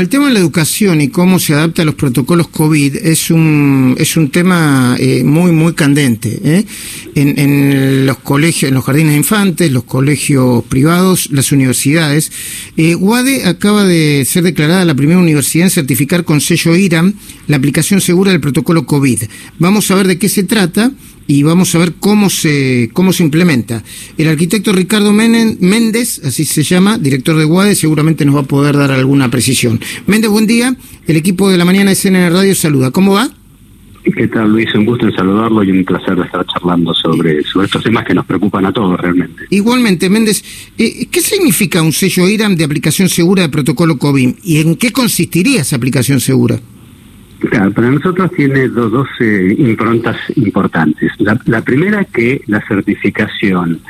El tema de la educación y cómo se adapta a los protocolos COVID es un, es un tema eh, muy, muy candente. ¿eh? En, en, los colegios, en los jardines de infantes, los colegios privados, las universidades. Eh, UADE acaba de ser declarada la primera universidad en certificar con sello IRAM la aplicación segura del protocolo COVID. Vamos a ver de qué se trata y vamos a ver cómo se, cómo se implementa. El arquitecto Ricardo Méndez, así se llama, director de UADE, seguramente nos va a poder dar alguna precisión. Méndez, buen día. El equipo de la mañana de CNN Radio saluda. ¿Cómo va? ¿Qué tal, Luis? Un gusto en saludarlo y un placer de estar charlando sobre, sobre estos temas que nos preocupan a todos realmente. Igualmente, Méndez, eh, ¿qué significa un sello IRAM de aplicación segura de protocolo COVID y en qué consistiría esa aplicación segura? Claro, para nosotros tiene dos, dos eh, improntas importantes. La, primera que la certificación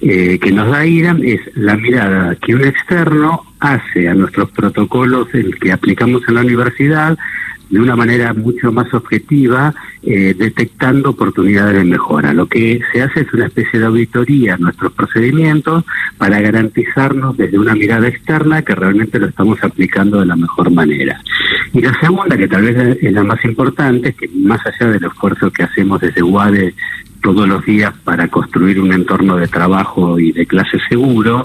eh, que nos da IRAM es la mirada que un externo hace a nuestros protocolos el que aplicamos en la universidad de una manera mucho más objetiva, eh, detectando oportunidades de mejora. Lo que se hace es una especie de auditoría en nuestros procedimientos para garantizarnos desde una mirada externa que realmente lo estamos aplicando de la mejor manera. Y la segunda, que tal vez es la más importante, es que más allá del esfuerzo que hacemos desde UADE todos los días para construir un entorno de trabajo y de clase seguro,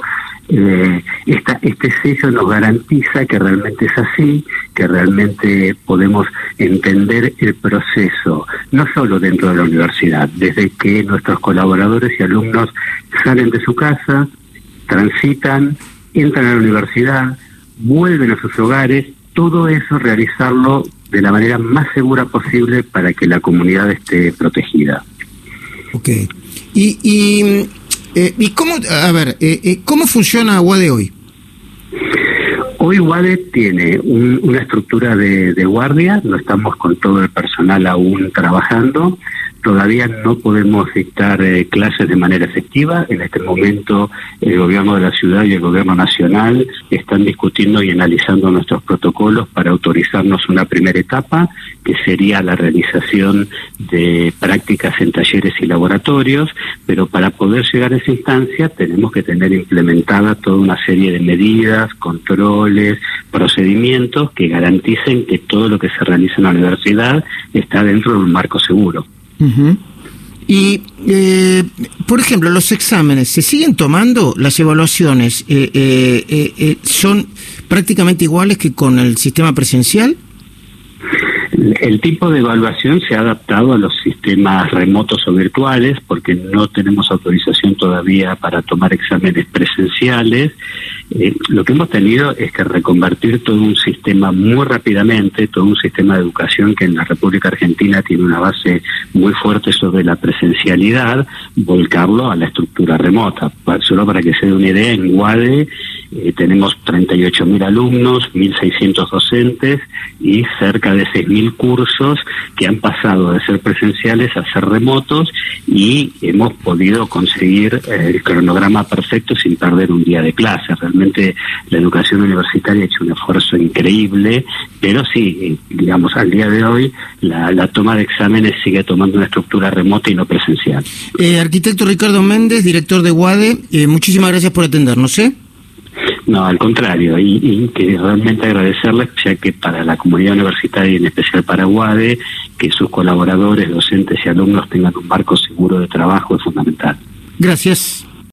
eh, esta, este sello nos garantiza que realmente es así, que realmente podemos entender el proceso, no solo dentro de la universidad, desde que nuestros colaboradores y alumnos salen de su casa, transitan, entran a la universidad, vuelven a sus hogares, todo eso realizarlo de la manera más segura posible para que la comunidad esté protegida. Ok. Y, y eh, ¿Y cómo, a ver, eh, eh, cómo funciona UADE hoy? Hoy UADE tiene una estructura de, de, guardia, no estamos con todo el personal aún trabajando, Todavía no podemos dictar eh, clases de manera efectiva. En este momento el gobierno de la ciudad y el gobierno nacional están discutiendo y analizando nuestros protocolos para autorizarnos una primera etapa, que sería la realización de prácticas en talleres y laboratorios, pero para poder llegar a esa instancia tenemos que tener implementada toda una serie de medidas, controles, procedimientos que garanticen que todo lo que se realiza en la universidad está dentro de un marco seguro. Y, eh, por ejemplo, los exámenes, ¿se siguen tomando? ¿Las evaluaciones eh, eh, son prácticamente iguales que con el sistema presencial? El tipo de evaluación se ha adaptado a los sistemas remotos o virtuales porque no tenemos autorización todavía para tomar exámenes presenciales. Eh, lo que hemos tenido es que reconvertir todo un sistema muy rápidamente, todo un sistema de educación que en la República Argentina tiene una base muy fuerte sobre la presencialidad, volcarlo a la estructura remota. Solo para que se dé una idea, en UADE eh, tenemos 38.000 alumnos, 1.600 docentes y cerca de 6.000 cursos que han pasado de ser presenciales a ser remotos y hemos podido conseguir eh, el cronograma perfecto sin perder un día de clase. Realmente la educación universitaria ha hecho un esfuerzo increíble, pero sí, eh, digamos, al día de hoy la, toma de exámenes sigue tomando una estructura remota y no presencial. arquitecto Ricardo Méndez, director de UADE, muchísimas gracias por atendernos. ¿eh? No, al contrario, y, que realmente agradecerles, ya que para la comunidad universitaria y en especial para UADE, que sus colaboradores, docentes y alumnos tengan un marco seguro de trabajo es fundamental. Gracias.